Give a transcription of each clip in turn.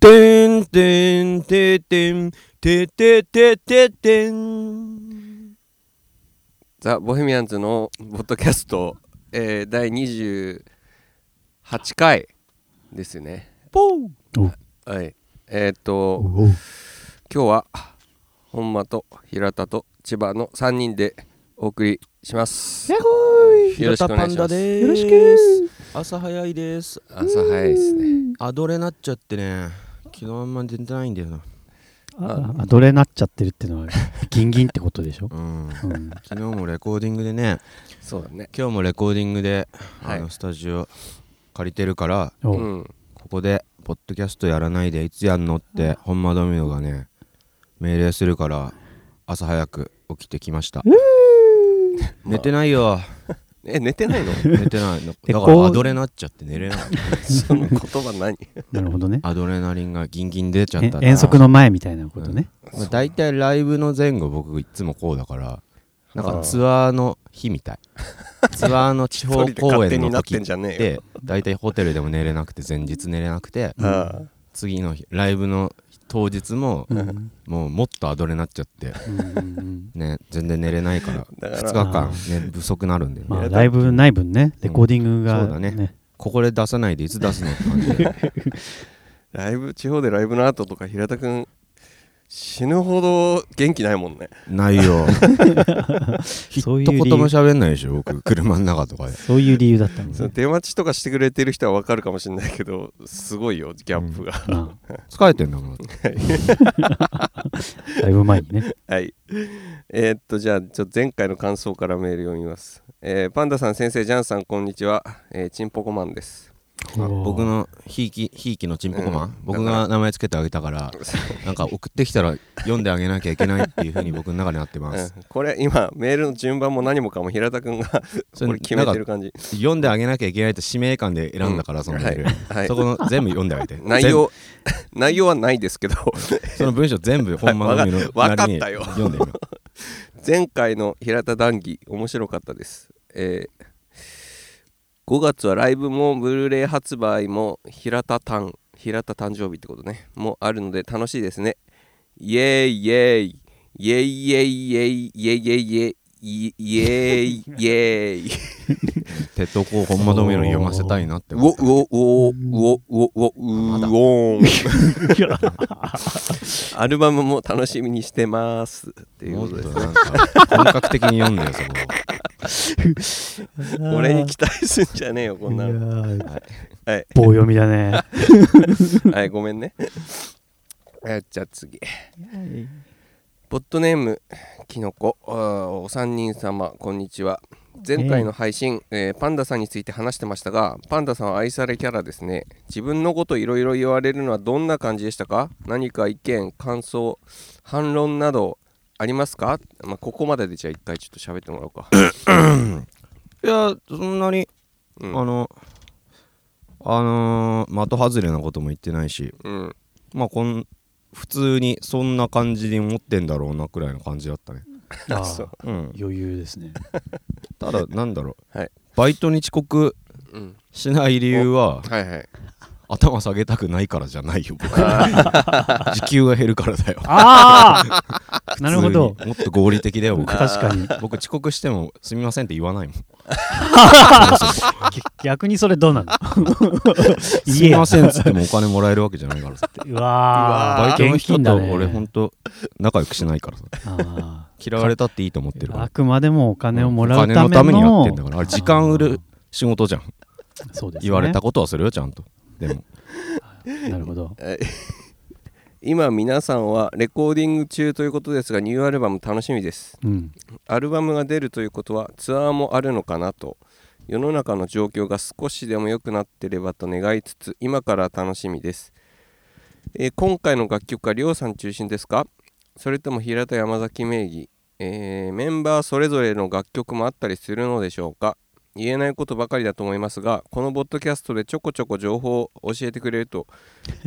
てんてんててんてててててん。ザ・ボヘミアンズのポッドキャスト、えー、第28回ですね。ポン。はい。えー、っとお今日は本間と平田と千葉の3人でお送りします。やっほーい。よろしくお願いします。よろしく朝早いです。朝早いですね。アドレなっちゃってね昨日あんま出てないんだよな。あアドレなっちゃってるってのはギンギンってことでしょ、うん。うん、昨日もレコーディングでねそうだね。今日もレコーディングで、はい。あのスタジオ借りてるからおう。ん。ここでポッドキャストやらないでいつやんのって本間ドミノがね命令するから朝早く起きてきました。寝てないよ え寝てないの？寝てないの。でだからアドレなっちゃって寝れない。その言葉何 なるほどね。アドレナリンがギンギン出ちゃっえた遠足の前みたいなことね、まあ、大体ライブの前後僕いつもこうだからなんかツアーの日みたい。ツアーの地方公勝手になっ演の時ってんじゃねえよ。て大体ホテルでも寝れなくて前日寝れなくてあ次の日ライブの当日もうん。もうもっとアドレになっちゃってね全然寝れないから だから2日間寝不足になるんでね。まあライブない分ね。レコーディングが、そうだね。ここで出さないでいつ出すのって。感じでライブ地方でライブの後とか平田君死ぬほど元気ないもんね。ないよ。一そういう言も理由喋んないでしょ僕。車の中とかで。そういう理由だったんそのですね出待ちとかしてくれてる人は分かるかもしれないけどすごいよギャップが、ま 疲れてんだもんあライブ前にね。はい。えーっとじゃあちょっと前回の感想からメール読みます、えーパンダさん先生ジャンさんこんにちは、えー、チンポコマンです。あ僕のひいきひいきのチンポコマン、うん。僕が名前つけてあげたから なんか送ってきたら読んであげなきゃいけないっていうふうに僕の中になってます、うん。これ今メールの順番も何もかも平田君がこれ決めてる感じ。読んであげなきゃいけないって使命感で選んだから、そのメール、はい。そこの全部読んであげて。内容 内容はないですけど。その文章全部本間のみのなりにわかったよ。読んでみろ前回の平田談義面白かったです、えー5月はライブもブルーレイ発売も平田誕平田誕生日ってことね。もあるので楽しいですね。イエーイイエーイ。イエーイイエーイイエーイイエーイイエーイイ。エーイイエーイイエーイ 鉄塔こう本間のみのに読ませたいなってう思ったおうおうおうおうおううまだおーんアルバムも楽しみにしてますっていうことです本格的に読んでよそこ 俺に期待すんじゃねえよこんなの。はい。棒読みだね。はい、ごめんね。えじゃあ次。ポッドネームきのこお三人様こんにちは。前回の配信、えーパンダさんについて話してましたがパンダさんは愛されキャラですね。自分のこといろいろ言われるのはどんな感じでしたか？何か意見感想反論などありますか、まあ、ここまででじゃあ一回ちょっと喋ってもらおうか、いやそんなに、うん。あのあのー、的外れなことも言ってないしうん、まあこん普通にそんな感じに思ってんだろうなくらいの感じだったね。あ そう。ーうん。余裕ですね。ただなんだろう、はい。バイトに遅刻うん、しない理由ははいはい頭下げたくないからじゃないよ僕。時給が減るからだよ。ああ なるほど。もっと合理的だよ僕。確かに。僕遅刻してもすみませんって言わないもん。逆にそれどうなの？すみませんっつってもお金もらえるわけじゃないからさ。うわー。バイトの人と俺ほんと仲良くしないからさ。あ嫌われたっていいと思ってるあくまでもお金をもらおうための金のためにやってんだからあれ時間売る仕事じゃん。そうですね。言われたことはするよちゃんとでも。なるほど。は い今皆さんはレコーディング中ということですがニューアルバム楽しみです。うん。アルバムが出るということはツアーもあるのかなと。世の中の状況が少しでも良くなってればと願いつつ今から楽しみです、えー今回の楽曲はりょうさん中心ですか？それとも平田山崎名義、えーメンバーそれぞれの楽曲もあったりするのでしょうか？言えないことばかりだと思いますがこのポッドキャストでちょこちょこ情報を教えてくれると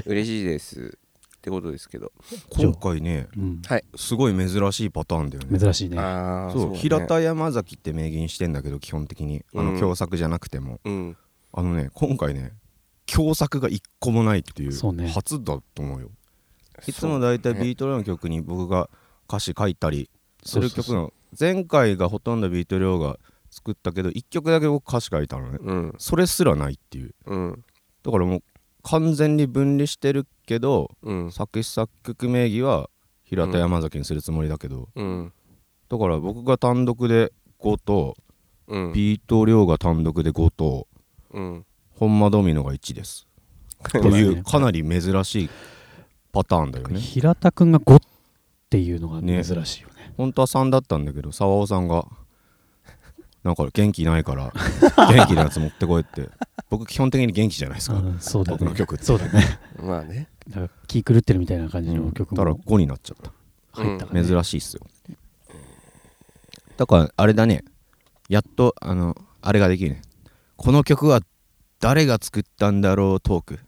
嬉しいです。ってことですけど。今回ねうん。すごい珍しいパターンだよね。珍しいね。ああそうね。平田山崎って明言してんだけど基本的にあうん。の共作じゃなくても、うん。あのね今回ね共作が一個もないっていう初だと思うよ。いつも大体ビート量の曲に僕が歌詞書いたりする曲の。前回がほとんどビート量が作ったけど1曲だけ僕歌詞書いたのね。うん。それすらないっていう。うん。だからもう完全に分離してるけどうん。作詞作曲名義は平田山崎にするつもりだけど、うん。だから僕が単独で5と、うん。ビート量が単独で5とうん。本間ドミノが1です。というかなり珍しいパターンだよね。平田くんが5っていうのがね珍しいよね。本当は3だったんだけど沢尾さんがなんか元気ないから 元気なやつ持ってこいって。僕基本的に元気じゃないですかうんそうだね。僕の曲って。そうだね。まあね。だから気狂ってるみたいな感じの曲だからも5になっちゃった。入ったからね。珍しいっすよ。だからあれだね。やっとあのあれができるね。この曲は誰が作ったんだろうトーク。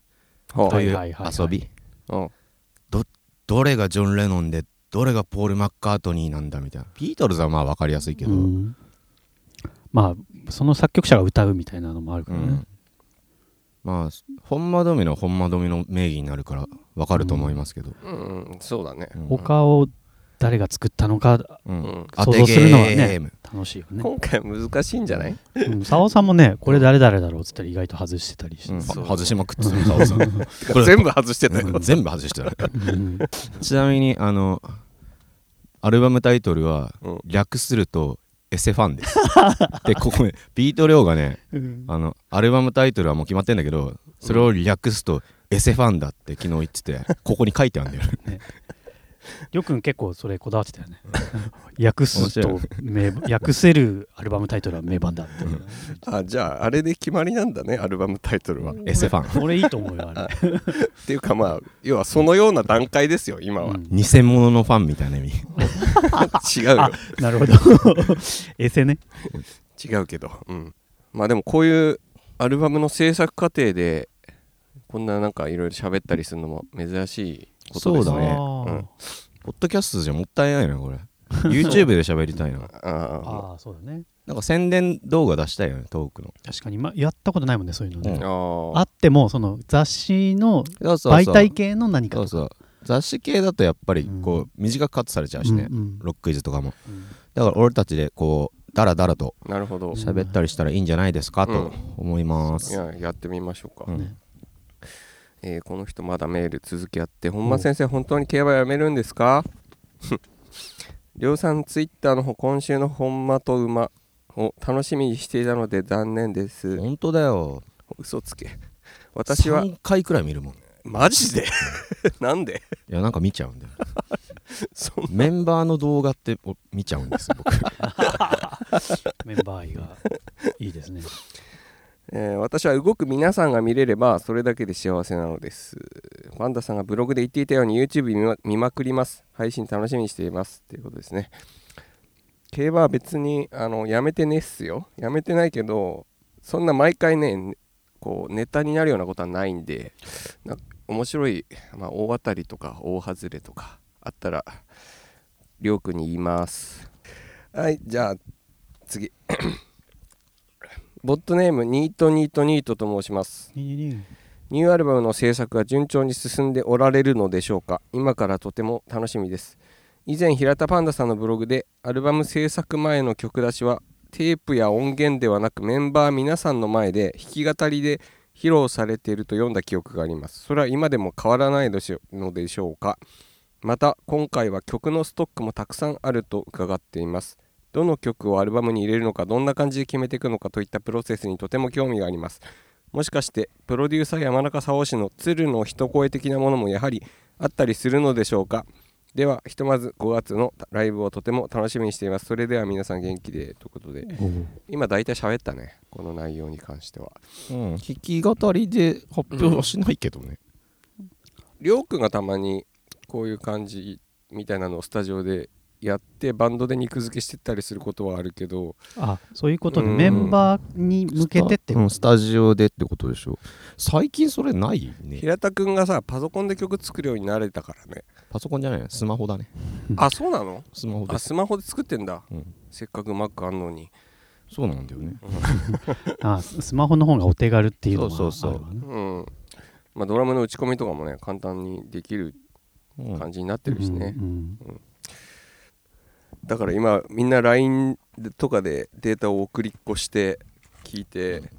はという遊び。あどれがジョン・レノンでどれがポール・マッカートニーなんだみたいな。ビートルズはまあ分かりやすいけど、うんまあその作曲者が歌うみたいなのもあるからね。うん。まあ本間ドミノは本間ドミノ名義になるから分かると思いますけど、うんうんそうだね。うん。他を誰が作ったのかうん。想像するのはねゲーム。楽しいよね。今回難しいんじゃない？うん沢尾さんもね これ誰々だろうっつったら意外と外してたりして。うん。外しまくってた澤尾さんこれ全部外してたよ。うん全部外してたうん。ちなみにあのアルバムタイトルはうん。略するとエセファンです。でここねビート量がねあのアルバムタイトルはもう決まってんだけどそれを略すとエセファンだって昨日言っててここに書いてあるんだよりょうくん結構それこだわってたよね。訳すと面名訳せるアルバムタイトルは名盤だってあじゃああれで決まりなんだねアルバムタイトルは、っエセファン。俺いいと思うよあれ。ていうかまあ要はそのような段階ですよ今は、うん。偽物のファンみたいな意味。違うよ。なるほど。エセね違うけど。うん。まあでもこういうアルバムの制作過程でこんななんかいろいろ喋ったりするのも珍しいことですね。そうだね。ポッドキャストじゃもったいないなこれ。YouTube で喋りたいな。あああそうだね。なんか宣伝動画出したいよねトークの。確かに、ま、やったことないもんねそういうのね、うん。ああってもその雑誌の媒体系の何かそうそう。雑誌系だとやっぱりこう、うん短くカットされちゃうしね、うんうん。ロックイズとかも。うん。だから俺たちでこうダラダラとなるほど。喋ったりしたらいいんじゃないですかうんと思いまいす、ややってみましょうか、うん。ねえーこの人まだメール続きあって本間先生本当に競馬やめるんですか？りょうさんツイッターの方今週の本間と馬を楽しみにしていたので残念です。本当だよ。嘘つけ。私は3回くらい見るもん。いマジで？なんで？やなんか見ちゃうんだよ。そんメンバーの動画ってお見ちゃうんです僕。メンバー愛がいいですねえー私は動く皆さんが見れればそれだけで幸せなのです。パンダさんがブログで言っていたように YouTube 見ま見まくります。配信楽しみにしています。っていうことですね。競馬は別にあのやめてねっすよ。やめてないけどそんな毎回ねこうネタになるようなことはないんでな面白い、まあ、大当たりとか大外れとかあったらりょうくんに言います。はいじゃあ次。ボットネームニートニートニートと申します。ニューアルバムの制作が順調に進んでおられるのでしょうか。今からとても楽しみです。以前平田パンダさんのブログでアルバム制作前の曲出しはテープや音源ではなくメンバー皆さんの前で弾き語りで披露されていると読んだ記憶があります。それは今でも変わらないのでしょうか。また今回は曲のストックもたくさんあると伺っていますどの曲をアルバムに入れるのかどんな感じで決めていくのかといったプロセスにとても興味があります。もしかしてプロデューサー山中沙央氏の鶴の一声的なものもやはりあったりするのでしょうか。ではひとまず5月のライブをとても楽しみにしています。それでは皆さん元気でということで今大体喋ったね。この内容に関しては。うん。弾き語りで発表はしないけどね、りょうくん。がたまにこういう感じみたいなのをスタジオでやってバンドで肉付けしてったりすることはあるけどあそういうことでうん。メンバーに向けてってうん。スタジオでってことでしょ。最近それないね。平田くんがさパソコンで曲作るようになれたからね。パソコンじゃない。スマホだね。う んあそうなの？スマホで。すあスマホで作ってんだ、うん。せっかく Mac あんのに。そうなんだよね。あススマホの方がお手軽っていうのはそうそうそう。あるわねうん。まあドラムの打ち込みとかもね簡単にできるうん。感じになってるしね、うんだから今みんな LINE とかでデータを送りっこして聞いて。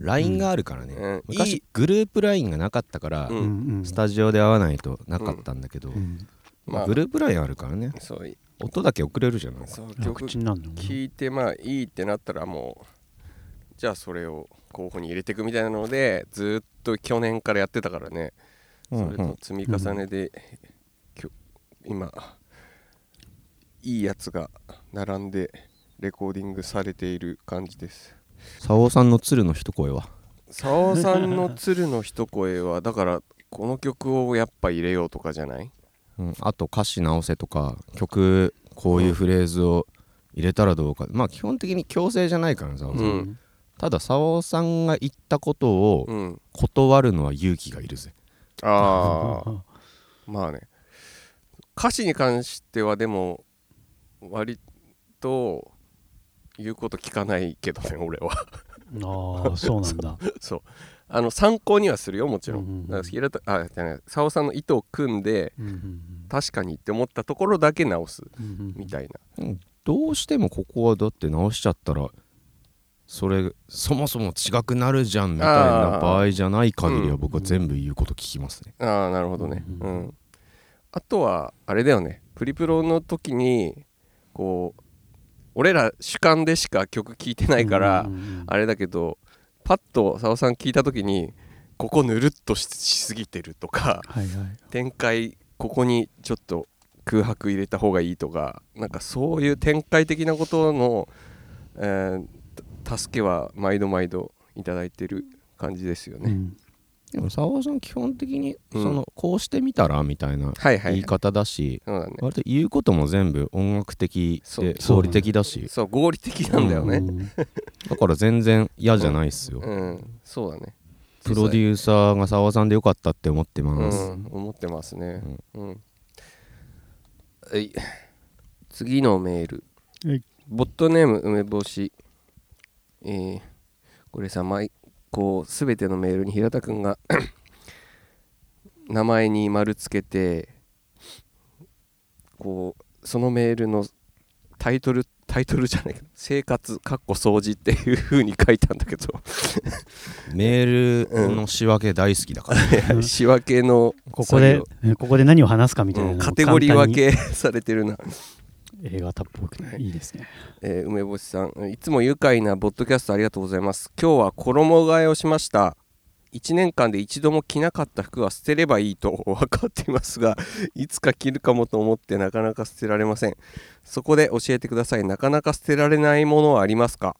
LINE があるからね、うん。いい。昔グループ LINE がなかったから、うん。うん。うんスタジオで会わないとなかったんだけど、うん。まあグループ LINE あるからね。そう。音だけ送れるじゃない。そう曲聞いてまあいいってなったらもうじゃあそれを候補に入れていくみたいなのでずっと去年からやってたからね。それと積み重ねで、きょ今いいやつが並んでレコーディングされている感じです。沙尾さんの鶴の一声は？澤さんの鶴の一声はだからこの曲をやっぱ入れようとかじゃない？うん、あと歌詞直せとか曲こういうフレーズを入れたらどうか。まあ基本的に強制じゃないからさ、うん。ただ沙尾さんが言ったことをうん。断るのは勇気がいるぜ。ああまあね。歌詞に関してはでも割と言うこと聞かないけどね俺は。ああそうなんだ。そう。あの参考にはするよもちろん,、うんうんうん。だから平田あじゃない澤さんの意図を組んでうんうん確かにって思ったところだけ直すうんうんみたいな。うんどうしてもここはだって直しちゃったらそれそもそも違くなるじゃんみたいな場合じゃない限りは僕は全部言うこと聞きますね、ああなるほどね。ううんん、あとはあれだよね。プリプロの時にこう俺ら主観でしか曲聴いてないから、あれだけどパッと澤さん聞いた時にここぬるっとししすぎてるとかはいはい。展開ここにちょっと空白入れた方がいいとかなんかそういう展開的なことの、えーた助けは毎度毎度いただいてる感じですよね。うんでも澤さん基本的にうん。その、こうしてみたらみたいな言い方だし、そうだね。割と言うことも全部音楽的で合理的だし。そう。合理的なんだよね。うん。だから全然嫌じゃないっすよ、うん、そうだね。プロデューサーが澤さんでよかったって思ってうます、ん、思ってますね。うん。はい。次のメール。はい。ボットネーム梅干し。えー、これさ、毎こう、すべてのメールに平田くんが 名前に丸つけて、こう、そのメールのタイトル、タイトルじゃないけど、生活、かっこ掃除っていう風に書いたんだけど、メールの仕分け大好きだから、仕分けのここでここで何を話すかみたいなうん。カテゴリー分けされてるな。に映画たっぽくてい。いですね。えー梅干しさんいつも愉快なボッドキャストありがとうございます。今日は衣替えをしました。1年間で一度も着なかった服は捨てればいいと分かっていますが いつか着るかもと思ってなかなか捨てられません。そこで教えてください。なかなか捨てられないものはありますか？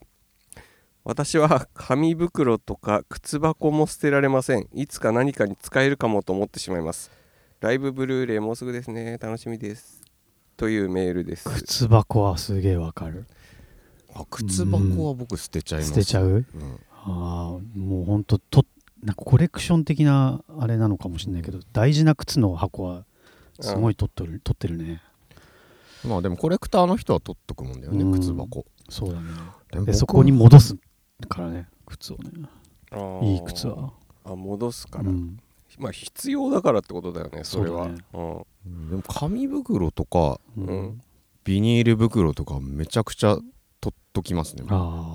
私は 紙袋とか靴箱も捨てられません。いつか何かに使えるかもと思ってしまいます。ライブブルーレイもうすぐですね。楽しみですというメールです。靴箱はすげえわかる。あ靴箱は僕捨てちゃいます。捨てちゃう？うん。ああもうほんととなんかコレクション的なあれなのかもしれないけど大事な靴の箱はすごい取っとる、取ってるね。まあでもコレクターの人は取っとくもんだよね、うん。靴箱。そうだね。でそこに戻すからね靴をね。いい靴は。あ戻すから、うん。まあ必要だからってことだよねそれは。そうだね。うんでも紙袋とかうん。うんビニール袋とかめちゃくちゃ取っときますね。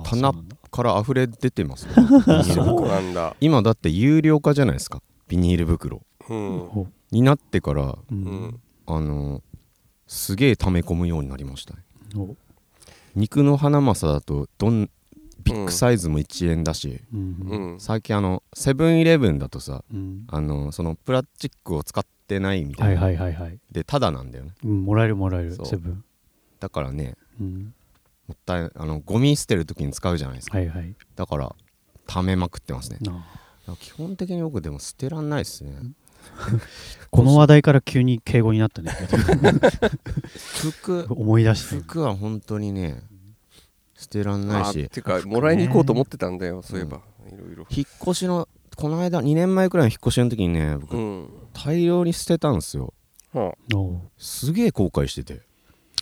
棚から溢れ出てますね。ビニールそう袋なんだ。今だって有料化じゃないですか。ビニール袋。うん。おになってからううん。んあのすげえ溜め込むようになりましたね。お肉のハナマサだとどんビッグサイズも1円だし、うん。うん。最近あのセブンイレブンだとさうん。あのそのプラスチックを使ってないみたはいいな、はいはいはいでタダなんだよね。うんもらえるもらえるセブン。だからねうん。もったいあのゴミ捨てる時に使うじゃないですか。はいはい。だから溜めまくってますね。基本的に僕でも捨てらんないっすね。この話題から急に敬語になったね。服 思い出して。服は本当にね捨てらんないあしてかもらいに行こうと思ってたんだよそういえば。いろいろ。引っ越しのこの間2年前くらいの引っ越しの時にね僕、うん大量に捨てたんですよ。はおうすげえ後悔してて。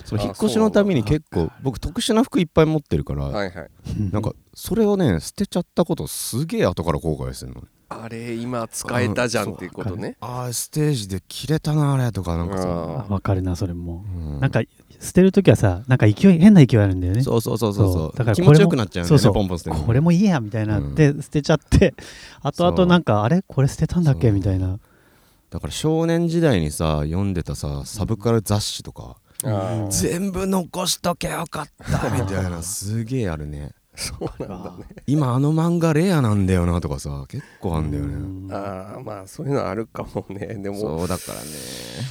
その引っ越しのために結構僕特殊な服いっぱい持ってるから、はいはい。なんかそれをね捨てちゃったことすげえ後から後悔するのね。あれ今使えたじゃんっていうことね。ああステージで着れたなあれとかなんかさ、あわかるなそれも、う。ん。なんか捨てるときはさなんか勢い変な勢いあるんだよね。そうそうそうそうだから気持ちよくなっちゃうよねそうそう。ポンポン捨てこれもいいやみたいになって捨てちゃって、後々なんかあれ？これ捨てたんだっけ？みたいなだから少年時代にさ読んでたさサブカル雑誌とか、全部残しとけよかったみたいな すげえあるね。そうなんだね。今あの漫画レアなんだよなとかさ結構あんだよね。うん。ああまあそういうのあるかもね。でもそうだからね。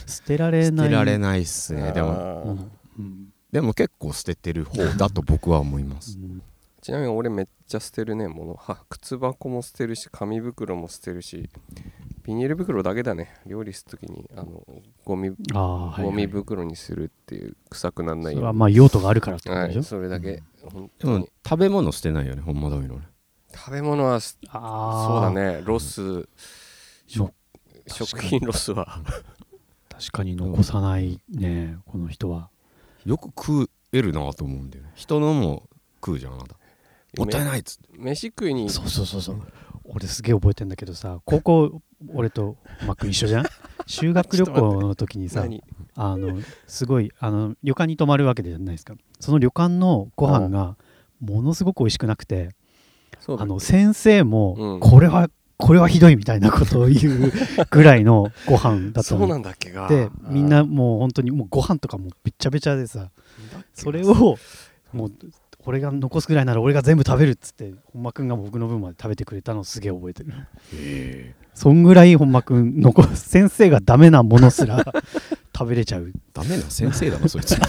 捨てられない。捨てられないっすね。でもうん。でも結構捨ててる方だと僕は思います。うん。ちなみに俺めっちゃ捨てるねもの。は靴箱も捨てるし紙袋も捨てるしビニール袋だけだね。料理するときにあのゴミああはい、ゴミはい、袋にするっていう臭くならないようそれはまあ用途があるからってことでしょ、はいそれだけ本でも当に食べ物捨てないよねほんまだめのね食べ物はすああそうだね。ロス食食品ロスは。確かに残さないねこの人は。よく食えるなと思うんだよね。人のも食うじゃんあなた。もったいないっつって。飯食いに。そうそうそうそう。俺すげえ覚えてんだけどさ高校俺とマック一緒じゃん？修学旅行の時にさ何？あのすごいあの旅館に泊まるわけじゃないですか。その旅館のご飯がものすごく美味しくなくてあの先生うもん。これは、これはひどいみたいなことを言うぐらいの ご飯だったそうのなんだっけが。でみんなもう本当にもうご飯とかもべっちゃべちゃでさそれをもう俺が残すぐらいなら俺が全部食べるっつって本間くんが僕の分まで食べてくれたのすげえ覚えてるそんぐらい本間くん残す 先生がダメなものすら 食べれちゃう。ダメな先生だなそいつ。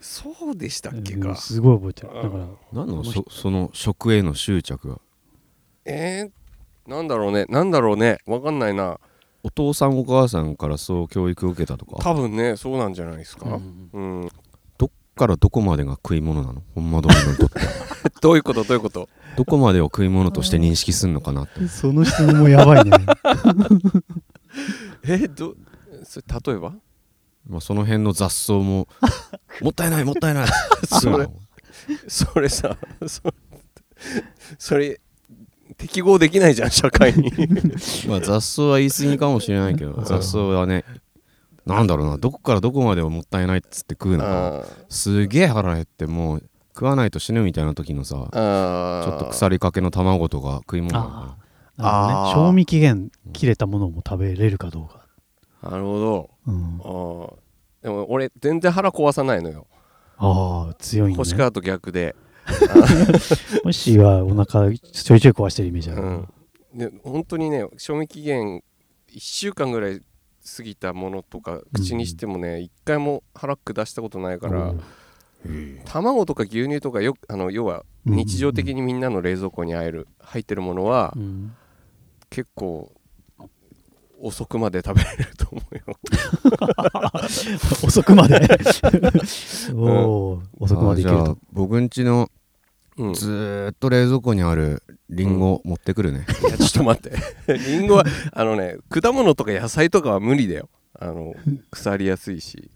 そうでしたっけうんかすごい覚えてる。だから何のそその食への執着がえー、なんだろうね。なんだろうね。わかんないな。お父さんお母さんからそう教育を受けたとか？多分ねそうなんじゃないですうかんうん、どっからどこまでが食い物なの？ほんまどみにとって。どういうこと？どういうこと？どこまでを食い物として認識すんのかなって。その質問もやばいね。えどそれ例えば？まあ、その辺の雑草も もったいないもったいない。それそれさそそれ適合できないじゃん社会に。まあ雑草は言い過ぎかもしれないけど雑草はねなんだろうなどこからどこまでをもったいないっつって食うのか。あすげえ腹減ってもう食わないと死ぬみたいな時のさあちょっと腐りかけの卵とか食い物なのかね。賞味期限切れたものも食べれるかどうか、なるほど。うん、ああでも俺全然腹壊さないのよ。ああ強いね。星川と逆で。もしはお腹ちょいちょい壊してるイメージある、うん。で本当にね賞味期限1週間ぐらい過ぎたものとか口にしてもね一回も腹下したことないから卵とか牛乳とかよあの要は日常的にみんなの冷蔵庫に入る入ってるものはうん。結構遅くまで食べれると思うよ。遅くまで？おお遅くまでいけると。あじゃあ僕んちのずーっと冷蔵庫にあるリンゴ持ってくるね、やちょっと待って。リンゴはあのね果物とか野菜とかは無理だよ。あの 腐りやすいし。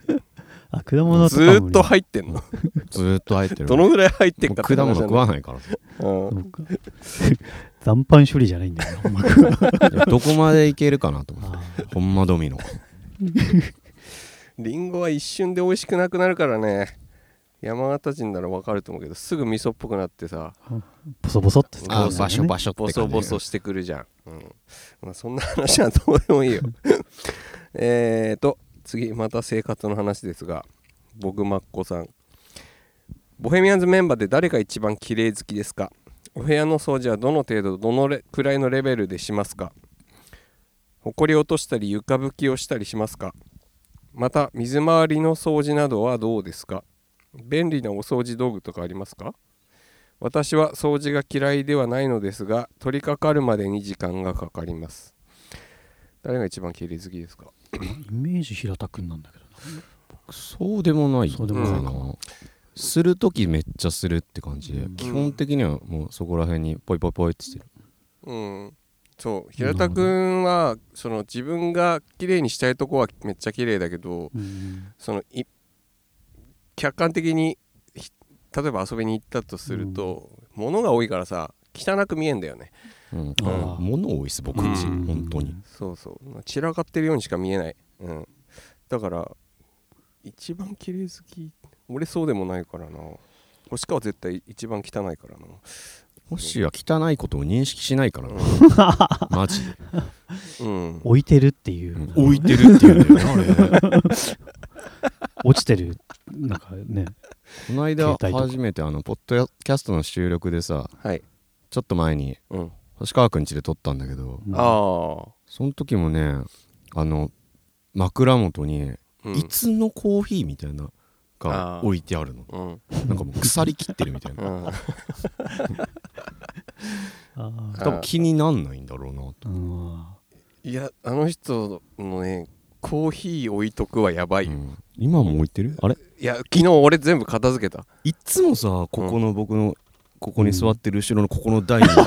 あ果物とずーっと入ってんの。ずーっと入ってる。どのぐらい入ってんもうかって果物食わい、ないからさ。うん。そうか。残飯処理じゃないんだよ。なほんまくいやどこまでいけるかなと思って。あほんまドミノ。リンゴは一瞬で美味しくなくなるからね山形人ならわかると思うけどすぐ味噌っぽくなってさーボソボソってあそう場所場所ってボソボソしてくるじゃん、うん。まあ、そんな話はどうでもいいよ。えーと次また生活の話ですが僕マッコさん。ボヘミアンズメンバーで誰が一番綺麗好きですか？お部屋の掃除はどの程度どのレくらいのレベルでしますか？埃落としたり床拭きをしたりしますか？また水回りの掃除などはどうですか？便利なお掃除道具とかありますか？私は掃除が嫌いではないのですが取り掛かるまでに時間がかかります。誰が一番綺麗好きですか？イメージ平田君なんだけどな。そうでもない。そうでもないかなする時めっちゃするって感じで、うん。基本的にはもうそこら辺にポイポイポイってしてる。うん。そう。平田君はその自分が綺麗にしたいとこはめっちゃ綺麗だけどうん。そのい客観的にひ例えば遊びに行ったとすると、物が多いからさ汚く見えんだよね。うん。あー。物多いっす僕んちうん。本当に。そうそう。散らかってるようにしか見えない、うん、だから一番綺麗好き俺そうでもないからな。星川絶対一番汚いからな。星は汚いことを認識しないからな。マジで。うん。置いてるっていう、うん。置いてるっていうんだよねあれ 落ちてる。なんかね。この間携帯とか。初めてあのポッドキャストの収録でさはい、ちょっと前にうん、星川くん家で撮ったんだけどうん。あその時もねあの枕元にあ、うん。いつのコーヒーみたいなあー。が置いてあるの。うん。なんかもう腐りきってるみたいな。うん。あー。多分気になんないんだろうなと。うん。いやあの人のねコーヒー置いとくはやばい、うん今も置いてる？あれ？いや昨日俺全部片付けた。いっつもさここの僕のここに座ってる後ろのここの台に必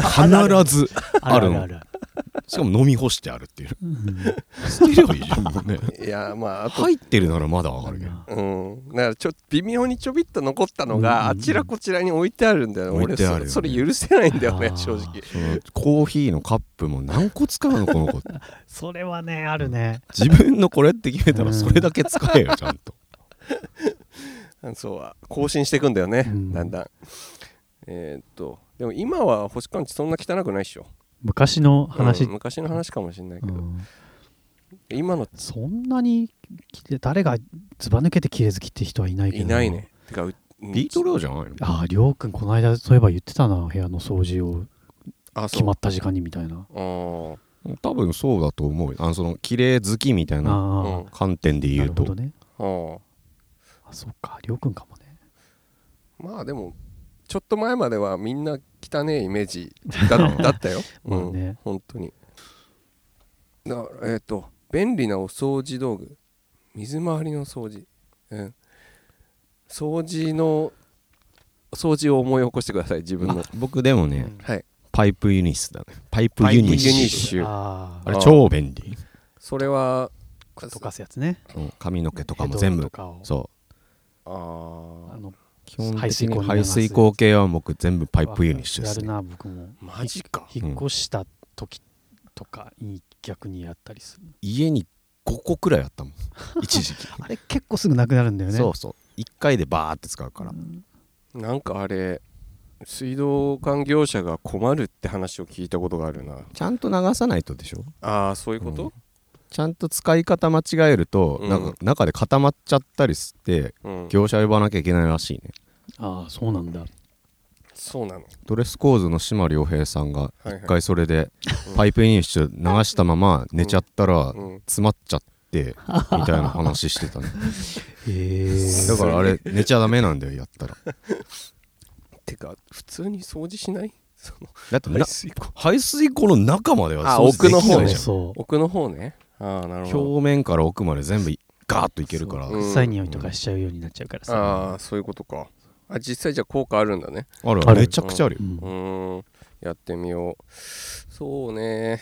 ずあるの。ある しかも飲み干してあるっていう。うん。捨てればいいじゃんもうね。いやまあ入ってるならまだわかるけど。うん。だからちょっと微妙にちょびっと残ったのが、うん。あちらこちらに置いてあるんだよね。俺置いてあるよね。そそれ許せないんだよね正直。コーヒーのカップも何個使うのこの子。それはねあるね。自分のこれって決めたらそれだけ使えよちゃんと。そうは更新していくんだよね、うん。だんだん。えーっとでも今は星川んちそんな汚くないっしょ昔の話、うん昔の話かもしれないけど、うん。今のそんなに誰がずば抜けて綺麗好きって人はいないけど。いないね。てかビート量じゃないの？あありょうくんこの間そういえば言ってたな部屋の掃除を。決まった時間にみたいな。あー。多分そうだと思うよ。あのその綺麗好きみたいな観点で言うと。るほどね。あー。あそっかりょうくんかもね。まあでもちょっと前まではみんな汚ねえイメージだ だったよ、まあうんね本当に。だからえっ、と便利なお掃除道具。水回りの掃除。うん。掃除の掃除を思い起こしてください自分の、あ僕でもねはい。パイプユニスだね。パイプユニユニッッシュ。シュああれ超便利。それは溶かすやつね。うん。髪の毛とかも全部。そう。あー。あの基本排水排水口系は僕全部パイプユニッシュですね。やるな僕も。マジか。引っ越した時とかに逆にやったりする、家に5個くらいあったもん。一時期。あれ結構すぐなくなるんだよね。そうそう。1回でバーって使うから。うん。なんかあれ水道管業者が困るって話を聞いたことがあるな。ちゃんと流さないとでしょ？ああそういうこと、ちゃんと使い方間違えると、うん。なんか中で固まっちゃったりしてうん。業者呼ばなきゃいけないらしいね。ああそうなんだ。そうなの。ドレスコーズの島良平さんが一回それでうん。パイプインシュ流したまま寝ちゃったらうん。詰まっちゃってみたいな話してたね。へえだからあれ寝ちゃダメなんだよやったら。てか普通に掃除しない？そのだってな排水口。排水溝の中まではあ掃除でき奥の方ね。ないじゃんそう。奥の方ね表面から奥まで全部ガーッといけるから。うん臭い匂いとかしちゃうようになっちゃうからさ、ああそういうことか。あ実際じゃあ効果あるんだね。あるある。めちゃくちゃあるよ。うん。うーん。やってみよう。そうね。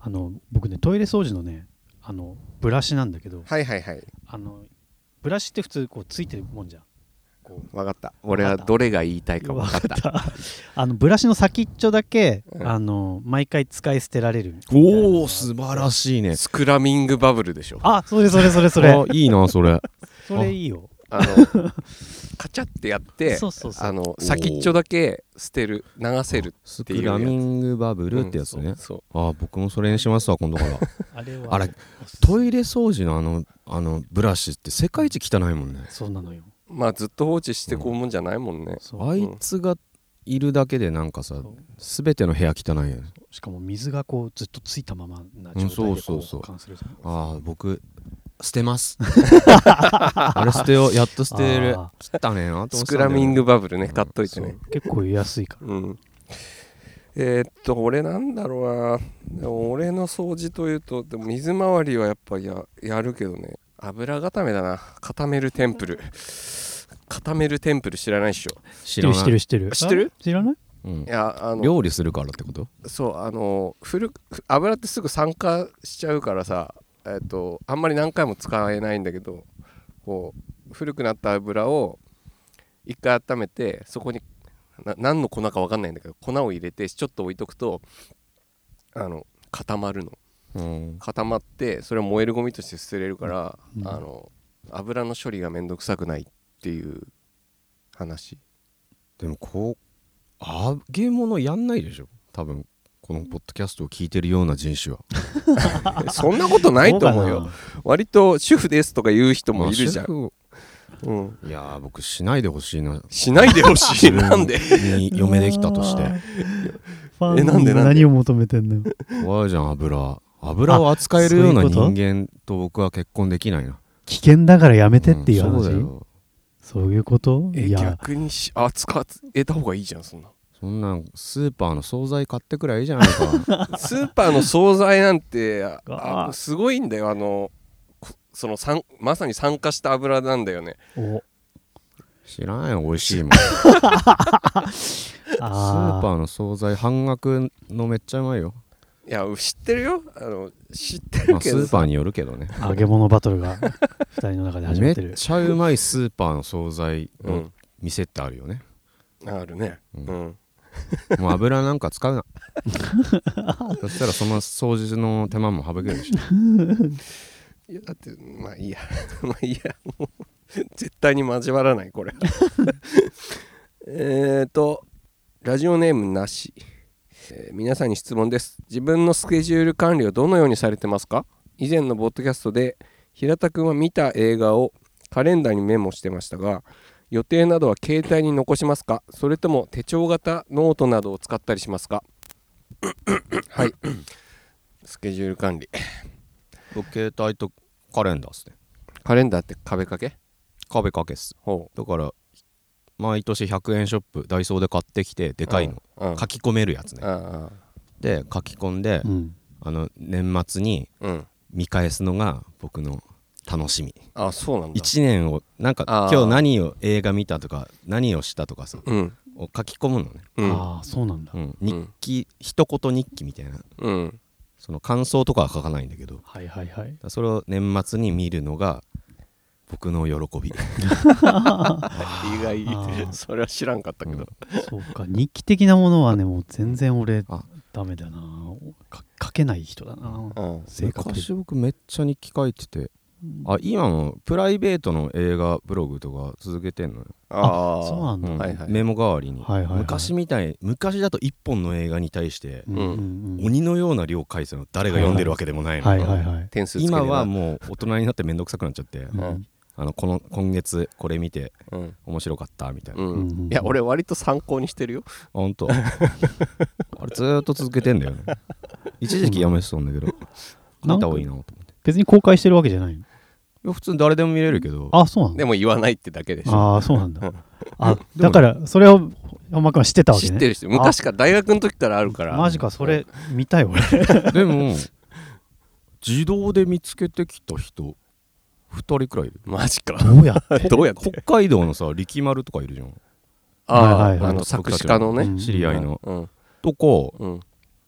あの僕ねトイレ掃除のねあのブラシなんだけど。はいはいはい。あのブラシって普通こうついてるもんじゃんこう。分かった。俺はどれが言いたいか分かった。た。あのブラシの先っちょだけ、うん。あの毎回使い捨てられるおお素晴らしいね。スクラミングバブルでしょ。あそれそれそれそれ。あいいなそれ。それいいよ。あのカチャってやってそうそうそう。あの先っちょだけ捨てる流せるスクラミングバブルってやつね。うん、そうそう。あ僕もそれにしますわ今度から。あれは。あれトイレ掃除のあのあのブラシって世界一汚いもんね。そうなのよまあずっと放置してこうもんじゃないもんね、そう。あいつがいるだけでなんかさ全ての部屋汚いよね。しかも水がこうずっとついたままな状態でうんそうこそううそう。保管するじゃんああ僕捨てます。あれ捨てようやっと捨てる。あ汚ねえなと思ってスクラミングバブルね買っといてね。ー結構安いから。うん。えーっと俺なんだろうな。俺の掃除というとでも水回りはやっぱややるけどね油固めだな。固めるテンプル。固めるテンプル知らないっしょ。知らない知ってる。知ってる。知ってる？あ知らない？うん。いやあの料理するからってこと？そうあの古く油ってすぐ酸化しちゃうからさえっとあんまり何回も使えないんだけどこう古くなった油を一回温めてそこにな何の粉か分かんないんだけど粉を入れてちょっと置いとくとあの固まるの。うん固まってそれを燃えるゴミとして捨てれるから、うん。あの油の処理がめんどくさくないっていう話。でもこう揚げ物やんないでしょ。多分このポッドキャストを聞いてるような人種は。え そんなことないと思うよ。割と主婦ですとか言う人もいるじゃん、うん、いやー僕しないでほしいな。しないでほしいな。んでに嫁できたとして。えなんでなんで？何を求めてんの怖いじゃん油油を扱えるような人間と僕は結婚できないな。危険だからやめてっていううん話、そうだよ。そういうこと？えいや。逆にしあ使えた方がいいじゃんそんな。そんなんスーパーの惣菜買ってくらいいいじゃないか。スーパーの惣菜なんてあすごいんだよ。あのこその酸まさに酸化した油なんだよね。お。知らないよ美味しいもん。スーあパーの惣菜半額のめっちゃうまいよ、いや知ってるよ。あの知ってまあ、るけど。さスーパーによるけどね。ー揚げ物バトルが二人の中で始まめってる。っちゃうまいスーパーの惣菜のうん。店ってあるよね、あるね。ううん。ん、もう油なんか使うな。そしたらその掃除の手間も省けるし いやだってまあいいや。まあいいや。もう絶対に交わらないこれえっとラジオネームなし、えー皆さんに質問です。自分のスケジュール管理をどのようにされてますか？以前のポッドキャストで平田くんは見た映画をカレンダーにメモしてましたが予定などは携帯に残しますか？それとも手帳型ノートなどを使ったりしますか？はい。スケジュール管理。僕携帯とカレンダーっすね。カレンダーって壁掛け？壁掛けっす。ほだから毎年100円ショップダイソーで買ってきてでうかいの、うん書き込めるやつね。あで書き込んで、うん。あの年末に見返すのが僕の楽しみ。あそうなんだ。1年をなんか今日何を映画見たとか何をしたとかさうん。を書き込むのね、うん。ああそうなんだ。うん、日記、一言日記みたいな。うん。その感想とかは書かないんだけど。はいはいはい。それを年末に見るのが僕の喜び 意外。それは知らんかったけど、そうか。日記的なものはねもう全然俺あ。ダメだな。か書けない人だな。うん。昔僕めっちゃ日記書いてて。あ今もプライベートの映画ブログとか続けてんのよ、ああそうなんだ、うんはい。はいメモ代わりに、はいはいはい。昔みたい昔だと1本の映画に対してうんうんうん。鬼のような量書いてたの誰が読んでるわけでもないの、はいはい今はもう大人になってめんどくさくなっちゃって、うんあのこの今月これ見てうん。面白かったみたいな、あうんいや俺割と参考にしてるよ。本当？あれずーっと続けてんだよね。一時期やめてたんだけど。書いた方がいいなと思って。別に公開してるわけじゃないの？いや普通に誰でも見れるけど。あそうなんだ。でも言わないってだけでしょ。ああそうなんだ。あだからそれを山間君は知ってたわけね。知ってる人昔から大学の時からあるから。マジかそれ見たい俺。でも自動で見つけてきた人2人くらいいる。マジか。どうやって？どうやって？北海道のさ力丸とかいるじゃん。ああ、はいはいはい。あの作詞家のね、うん知り合いの、うん。とかうん。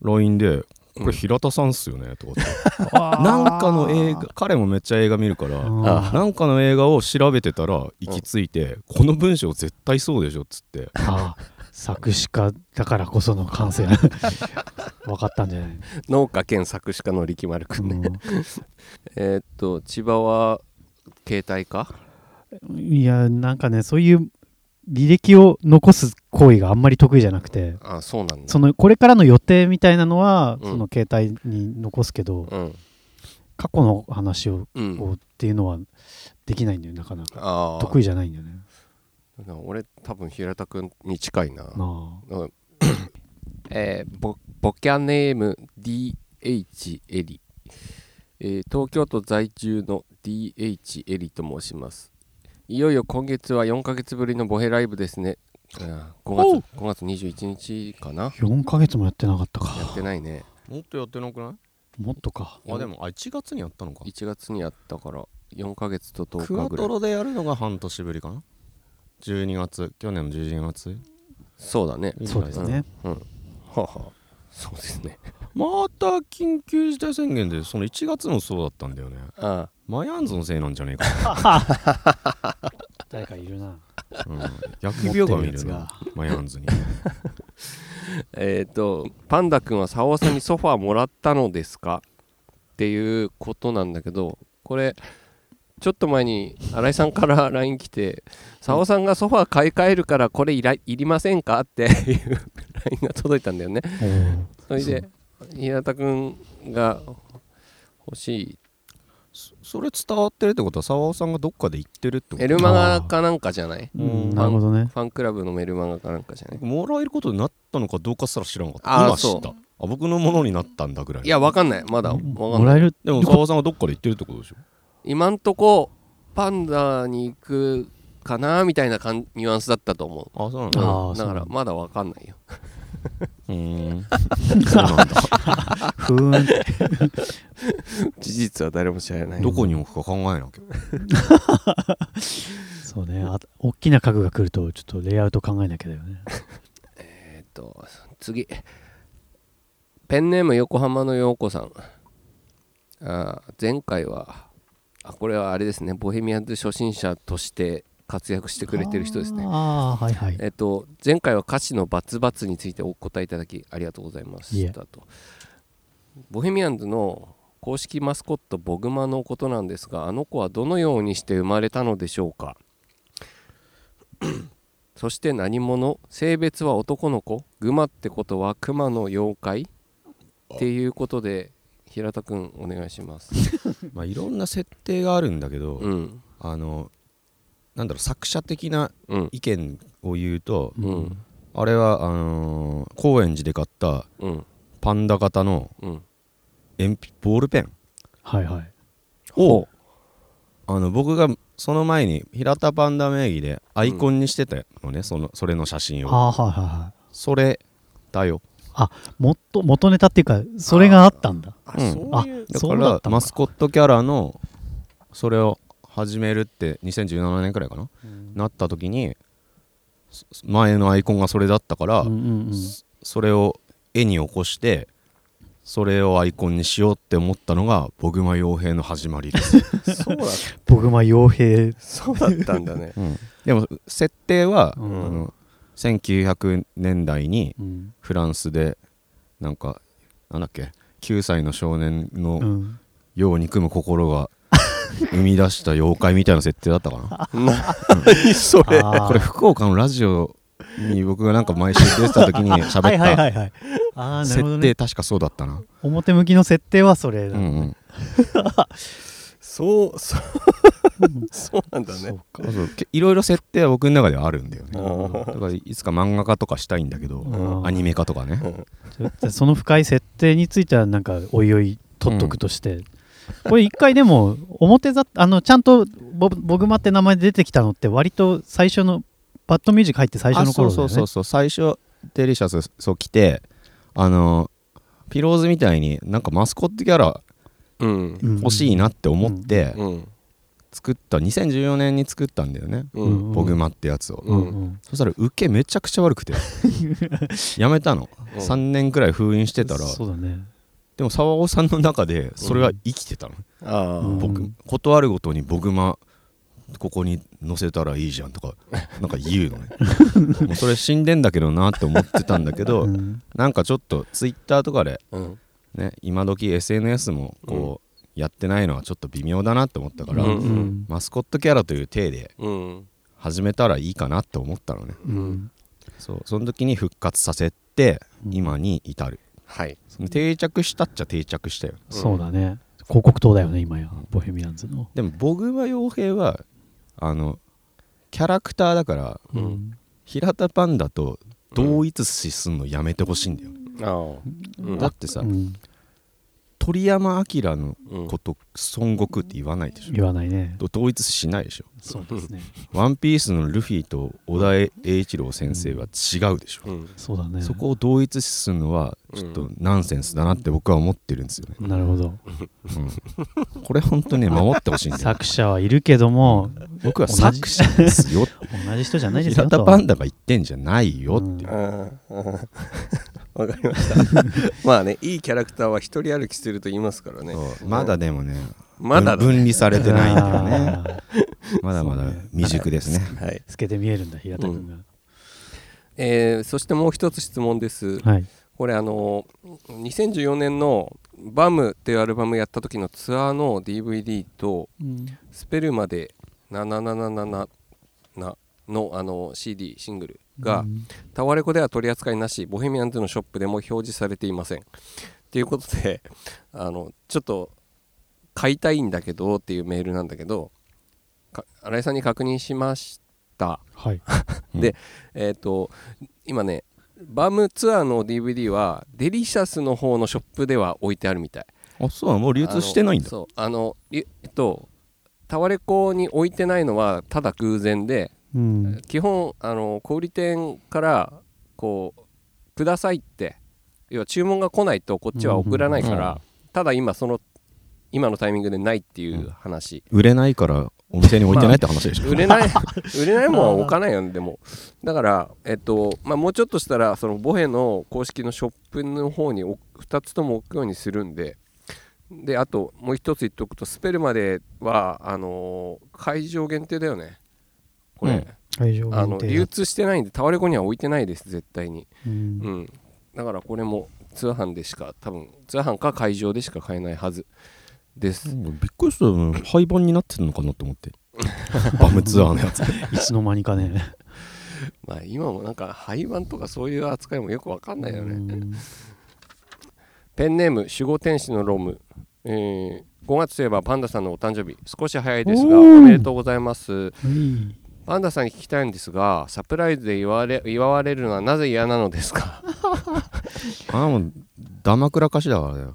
LINE で「こうん。れ平田さんっすよね」とかって。なんかの映画彼もめっちゃ映画見るからあなんかの映画を調べてたら行き着いて、この文章絶対そうでしょっつって。あ作詞家だからこその感性分 かったんじゃない？農家兼作詞家の力丸くんね、う えーっと千葉は携帯かんいやなんかねそういう履歴を残す行為があんまり得意じゃなくてあそうなんだ。そのこれからの予定みたいなのは、うん。その携帯に残すけどうん。過去の話をうん。こうっていうのはできないんだよなかなか。ああ得意じゃないんだよね。俺多分平田くんに近いな。なうん。えーボボキャネーム DH エリ、えー東京都在住の DH エリと申します。いよいよ今月は4ヶ月ぶりのボヘライブですね。あー5月5月21日かな。あ4ヶ月もやってなかったか。やってないね。もっとやってなくない？もっとか。あでもあ1月にやったのか。1月にやったから4ヶ月と10クワ日ぐらい。トロでやるのが半年ぶりかな。12月去年の12月。そうだね。そうですね。うん。はあ、はあ、そうですねまた緊急事態宣言でその1月もそうだったんだよね。あマヤンズのせいなんじゃねえか。誰かいるな。な、うん、疫病が見るなマヤンズに。えっ、とパンダ君は沙織さんにソファーもらったのですか？っていうことなんだけどこれちょっと前に新井さんから LINE 来て「沙織さんがソファー買い替えるからこれいらいりませんか?」っていう LINE が届いたんだよね。それで平田君が欲しい。それ伝わってるってことは沢尾さんがどっかで行ってるってこと？メルマガかなんかじゃない？うんなるほどね。ファンクラブのメルマガかなんかじゃない？もらえることになったのかどうかすら知らんかった。あー今知った。あ僕のものになったんだぐらい。いやわかんない。まだわかんない。もらえるでも沢尾さんがどっかで行ってるってことでしょ？今んとこパンダに行くかなみたいなかんニュアンスだったと思う。あそうなんだ。あーうんだからまだわかんないようーん。そうなんだふーん。って事実は誰も知らない。どこに置くか考えなきゃ。そうね。あ大きな家具が来るとちょっとレイアウト考えなきゃだよね。えっと次。ペンネーム横浜の陽子さん。あー前回はあこれはあれですね。ボヘミアンズ初心者として活躍してくれてる人ですね。ああはいはい。えっと、前回は歌詞のバツバツについてお答えいただきありがとうございましたと。ボヘミアンズの公式マスコットボグマのことなんですがあの子はどのようにして生まれたのでしょうか。そして何者？性別は男の子。グマってことはクマの妖怪？っていうことで平田くんお願いします。まあいろんな設定があるんだけど、うん。あのなんだろう作者的なうん。意見を言うと、うん。あれはあのー高円寺で買ったうん。パンダ型のうん。鉛筆ボールペン。はいはい。をあの僕がその前に平田パンダ名義でアイコンにしてたのね、そのそれの写真を。ああはいはいはい。それだよ。もっと元ネタっていうかそれがあったんだ。あうんそうだかそうだったのか。らマスコットキャラのそれを始めるって2017年くらいかな、なった時にそ前のアイコンがそれだったから、うんうんうん。それを絵に起こしてそれをアイコンにしようって思ったのがボグマ傭兵の始まりです、そうだボグマ傭兵。そうだったんだね。でも設定は、うん。あの1900年代にうん。フランスでなんかなんだっけ9歳の少年うのん世を憎む心が生み出した妖怪みたいな設定だったかな。何それ。これ福岡のラジオに僕がなんか毎週出てた時に 喋った設定確かそうだったな。表向きの設定はそれだうんうん。そうそうそうなんだね。いろいろ設定は僕の中ではあるんだよね。あだからいつか漫画化とかしたいんだけどうん。アニメ化とかね。その深い設定についてはなんかおいおい取っとくとして、これ一回でも表ざあのちゃんとボボグマって名前で出てきたのって割と最初のバッドミュージック入って最初の頃だよね。あそうそうそうそう。最初デリシャスそう来てあのピローズみたいになんかマスコットキャラ欲しいなって思ってうん。作った2014年に作ったんだよね。ううん。んボグマってやつを。うん。うん。そしたら受けめちゃくちゃ悪くて。やめたの。うん。3年くらい封印してたらそうだねでも沢尾さんの中でそれは生きてたの。ああうん僕断るごとにボグマここに載せたらいいじゃんとかなんか言うのね。もうそれ死んでんだけどなって思ってたんだけど、うん。なんかちょっとツイッターとかでうん。ね今時 SNS もこうやってないのはちょっと微妙だなって思ったから、うんうん。マスコットキャラという体でうん。始めたらいいかなって思ったのね。うん。そうその時に復活させてうん。今に至るはい。その定着したっちゃ定着したよ。そうだね。広告塔だよね今や。ボヘミアンズの。でもボグマ傭兵はあのキャラクターだからうん。うん平田パンダと同一視すんのやめてほしいんだよ、ああ。うん。だってさ、うん。ト鳥山明のうん。こと孫悟空って言わないでしょ？言わないね。と統一しないでしょ？そうですね。ワンピースのルフィと小田栄一郎先生は違うでしょ、うん。そうだね。そこを同一視するのはちょっとナンセンスだなって僕は思ってるんですよね、なるほど。うん。これ本当にね守ってほしいんだよ。作者はいるけども僕は作者ですよ 同じ人じゃないです平よと。田パンダが言ってんじゃないよって。いう、わかりました。まあねいいキャラクターは一人歩きすると言いますからね。まだでもねまだだ分分離されてないんだよね。まだまだ未熟ですね。はい。透けて見えるんだ平田君が、えーそしてもう一つ質問です。はい。これあの2014年の「バムっていうアルバムやった時のツアーの DVD と「スペルまで777のあの CD シングルがうん。タワレコでは取り扱いなしボヘミアンズのショップでも表示されていません。っていうことであのちょっと買いたいんだけどっていうメールなんだけどか新井さんに確認しました。はい。えっ、と今ねバムツアーの DVD はデリシャスの方のショップでは置いてあるみたい。あそうなの？もう流通してないんだ。そう。あのりえっとタワレコに置いてないのはただ偶然でうん。基本あの小売店からこうくださいって要は注文が来ないとこっちは送らないから、うんただ今その今のタイミングでないっていう話、売れないからお店に置いてないって話でしょ、売れない 売れないもんは置かないよねでも。だからえっとまあもうちょっとしたらそのボヘの公式のショップの方に2つとも置くようにするんで。であともう一つ言っておくとスペルまではあのー会場限定だよねこれ、うん。会場あの流通してないんでタワレコには置いてないです絶対に。うん。うん。だからこれも通販でしか多分通販か会場でしか買えないはずです、うんびっくりしたよ廃盤になってるのかなと思って。バムツアーのやつ。いつの間にかね。まあ今もなんか廃盤とかそういう扱いもよくわかんないよね、うん。ペンネーム守護天使のロム、えー5月といえばパンダさんのお誕生日。少し早いですがおめでとうございます。はいパンダさんに聞きたいんですがサプライズで祝われ祝われるのはなぜ嫌なのですか？あもうダマくらかしだからだよ。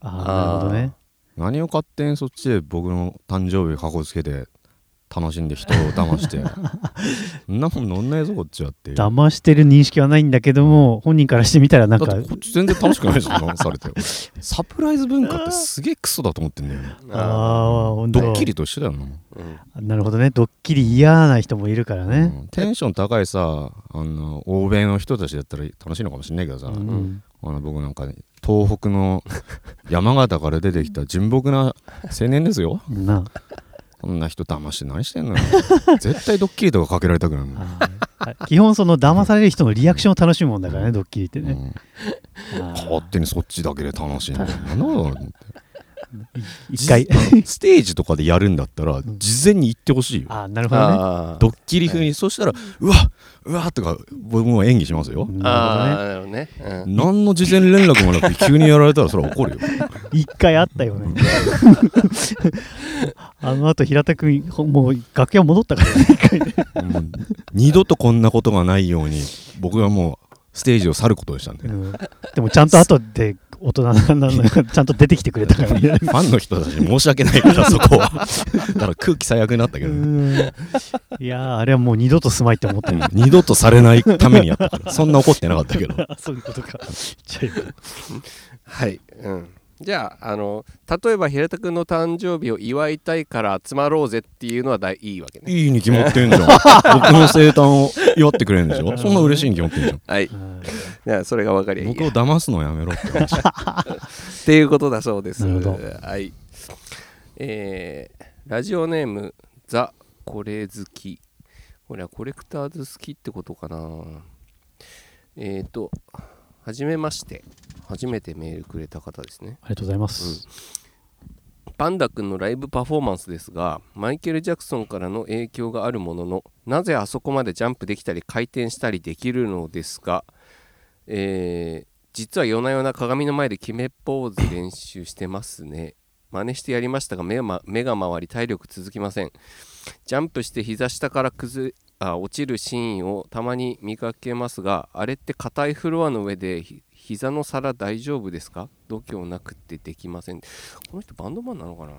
ああなるほどね。何を勝手にそっちで僕の誕生日かこつけて楽しんで人を騙して。そんなもん乗んないぞこっちはって騙してる認識はないんだけども本人からしてみたらなんかこっち全然楽しくないじゃん騙されて。サプライズ文化ってすげえクソだと思ってんだよね。ああドッキリと一緒だよな、うん。なるほどね。ドッキリ嫌な人もいるからね。うん。テンション高いさあの欧米の人たちだったら楽しいのかもしれないけどさ、うん。あの僕なんか東北の山形から出てきた純朴な青年ですよ。なこんな人騙して何してんのよ。絶対ドッキリとかかけられたくない基本その騙される人のリアクションを楽しむもんだからねドッキリってね、うん勝手にそっちだけで楽しいんだよなんだろうと思って一回。ステージとかでやるんだったら事前に言ってほしいよ。あーなるほどね。ドッキリ風に、そしたらうわうわとか僕も演技しますよ、あなるーなるほどね、うん。何の事前連絡もなく急にやられたらそれは怒るよ。一回あったよね。あの後平田君ほもう楽屋戻ったからね一回ね。二度とこんなことがないように僕はもうステージを去ることでしたんで、うん。でもちゃんと後で大人なんだちゃんと出てきてくれたからね。ファンの人たちに申し訳ないから そこは。だから空気最悪になったけど、うんいやーあれはもう二度と住まいって思ったよ二度とされないためにやったから。そんな怒ってなかったけど。あ そういうことか。はい、うん、じゃああの例えば平田君の誕生日を祝いたいから集まろうぜっていうのは大いいわけねいいに決まってんじゃん 僕の生誕を祝ってくれるんでしょ？そんな嬉しいに決まってんじゃんはいうんじゃあそれが分かりゃいい僕を騙すのやめろって話っていうことだそうです。なるほはい。えーラジオネームザ・コレ好き。これはコレクターズ好きってことかな。えっ、と、はじめまして。初めてメールくれた方ですね。ありがとうございます、パンダ君のライブパフォーマンスですが、マイケル・ジャクソンからの影響があるものの、なぜあそこまでジャンプできたり回転したりできるのですか、えー実は夜な夜な鏡の前で決めポーズ練習してますね。真似してやりましたが目が,、目が回り体力続きません。ジャンプして膝下から崩あ落ちるシーンをたまに見かけますがあれって硬いフロアの上でひ膝の皿大丈夫ですか度胸なくてできませんこの人バンドマンなのかな？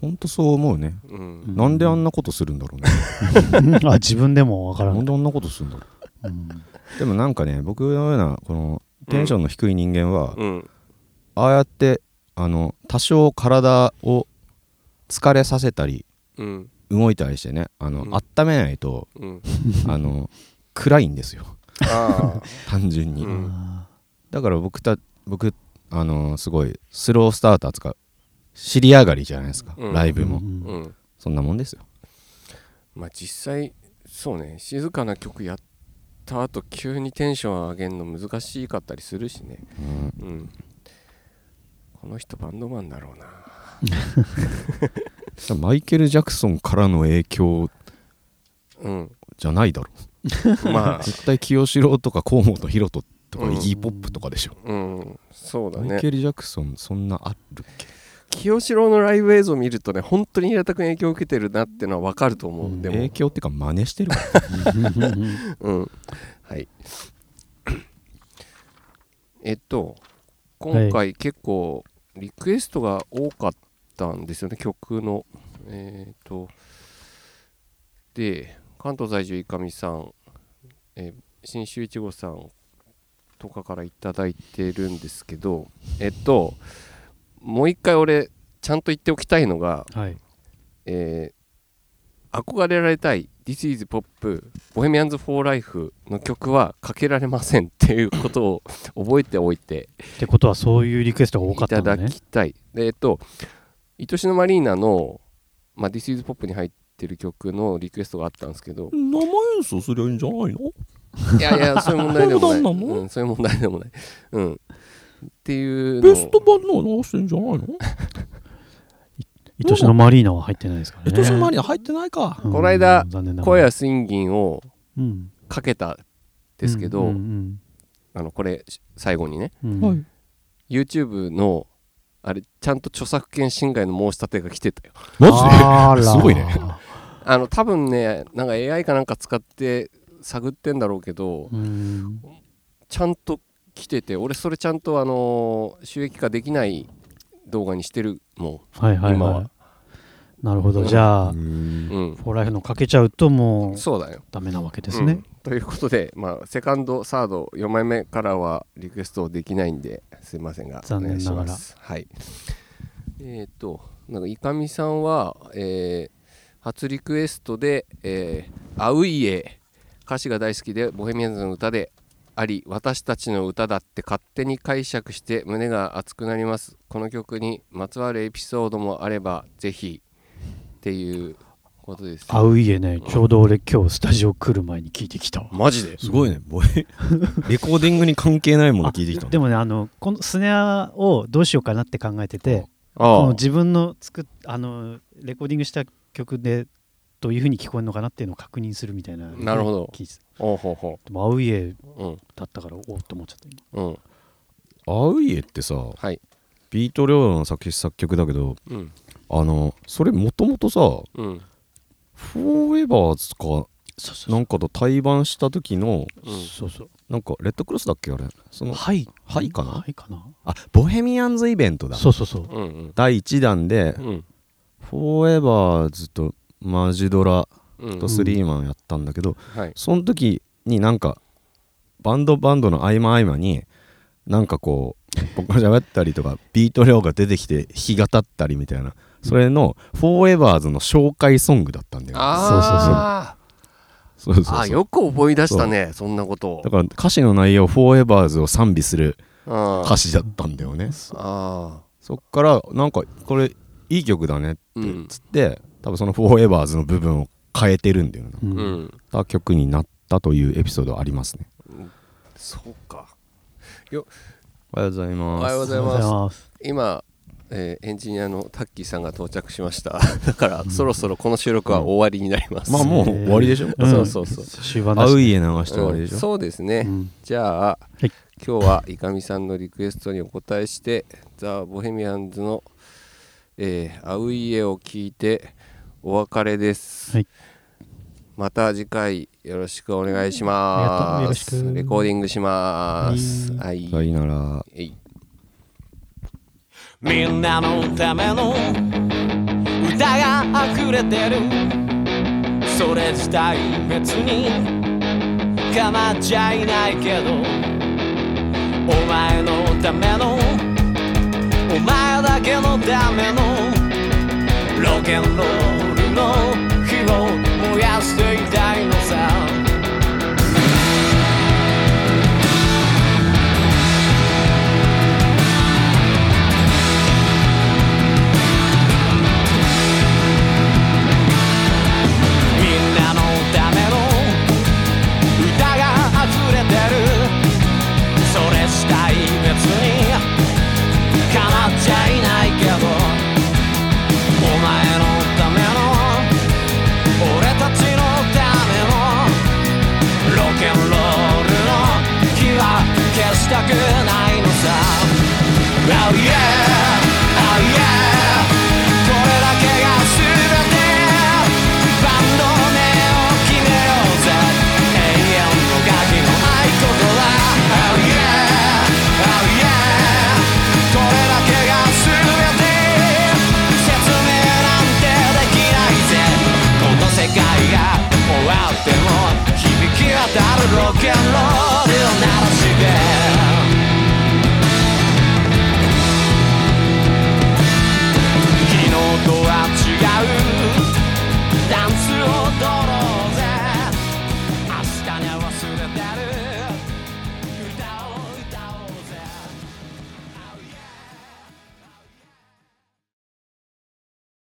ほんとそう思うね、うん。なんであんなことするんだろうね。あ自分でもわからなんん、であんなことするんだろう。ん。うでもなんかね僕のようなこのテンションの低い人間は、うん。ああやってあの多少体を疲れさせたりうん。動いたりしてねあの、うん。温めないとうん。あの暗いんですよ。あ単純に、うん。あだから僕た僕あのすごいスロースターターとか尻上がりじゃないですか、うん。ライブも、うんそんなもんですよ。まあ実際そうね。静かな曲やった後急にテンション上げるの難しかったりするしね。うん。うん。この人バンドマンだろうな。マイケル・ジャクソンからの影響うん。じゃないだろ。まあ。絶対清志郎とか河本大翔とかうん。イギーポップとかでしょ、うん。そうだマイねケル・ジャクソンそんなあるっけ？清志郎のライブ映像を見るとね本当に平田君影響を受けてるなってのは分かると思う、うん。でも。影響っていうか真似してるから うん。はい。えっと今回結構リクエストが多かったんですよね曲の。えっとで関東在住いかみさん、えー新州いちごさんとかからいただいてるんですけどえっともう一回俺ちゃんと言っておきたいのがはい。えー憧れられたい This is Pop Bohemians for Life の曲はかけられませんっていうことを覚えておいてってことはそういうリクエストが多かいただったんだねきたい。でえっと愛しのマリーナの、まあ、This is Pop に入ってる曲のリクエストがあったんですけど生演奏すりゃいいんじゃないの？いやいや そういう問題でもない、そうん、そういう問題でもない、うん、っていうの。を版のを流してんじゃないの？愛しのマリーナは入ってないですからね。愛しのマリア入ってないか。うん。この間声やスインギンをうん。かけたんですけど、うんうんあのこれ最後にね。うん。はい。YouTube のあれちゃんと著作権侵害の申し立てが来てたよ。マジで？すごいね。あの多分ねなんか AI かなんか使って探ってんだろうけどうん。ちゃんと来てて俺それちゃんとあの収益化できない動画にしてるもはいはいは今は。いなるほど。じゃあフォーライフのかけちゃうともうそうだよ。ダメなわけですね。うん。ということで、まあ、セカンドサード4枚目からはリクエストできないんですいませんが残念ながら。お願いします。はい。えっ、となんかいかみさんは、えー初リクエストで「えー、アウイエ」歌詞が大好きでボヘミアンズの歌であり私たちの歌だって勝手に解釈して胸が熱くなります。この曲にまつわるエピソードもあればぜひっていうことです。あういえね。ちょうど俺今日スタジオ来る前に聞いてきた。わマジで？すごいね。ボヘレコーディングに関係ないもの聞いてきた。のでもねあのこのスネアをどうしようかなって考えててああ。この自分の作っあのレコーディングした曲でどういう風に聞こえるのかなっていうのを確認するみたいな。なるほど。聞いてた。おうほうほでもあういえううん。だったからおっと思っちゃった。今うん。アウイエってさはい。ビート領土の作詞作曲だけどうん。あのそれもともとさうん。フォーエバーズかそうそう。なんかと対バンした時のうん。そうそう。なんかレッドクロスだっけあれ？そのはい。はいかな？はいかな？あボヘミアンズイベントだ。そうそうそう。うんうん。第1弾でうん。フォーエバーズとマジドラうん。とスリーマンやったんだけど、はい。その時になんかバンドバンドの合間合間になんかこう僕が喋ったりとか ビート量が出てきて弾き語ったりみたいなそれのフォーエバーズの紹介ソングだったんだよ。ねあそうそうそう。ああよく覚え出したねそんなこと。をだから歌詞の内容フォーエバーズを賛美するあ歌詞だったんだよね。あそっからなんかこれいい曲だねってうんつって多分そのフォーエバーズの部分を変えてるんだよな。うん。うんた曲になったというエピソードありますね。そうか。おはようございおます。はようございまます。す今えーエンジニアのタッキーさんが到着しました。だからそろそろこの収録は終わりになります。まあもう終わりでしょ、ん。そうそうそう。終盤だしアウイエ流して終わりでしょ、うん。そうですね。うん。じゃあい。今日はいかみさんのリクエストにお答えしてザ・ボヘミアンズの「えー、アウイエ」を聞いてお別れです、はい。また次回よろしくお願いします。く。レコーディングします。はい。さよなら。みんなのための歌が溢れてる。それ自体別に構っちゃいないけど。お前のためのお前だけのためのロケンロールの火を燃やしていた。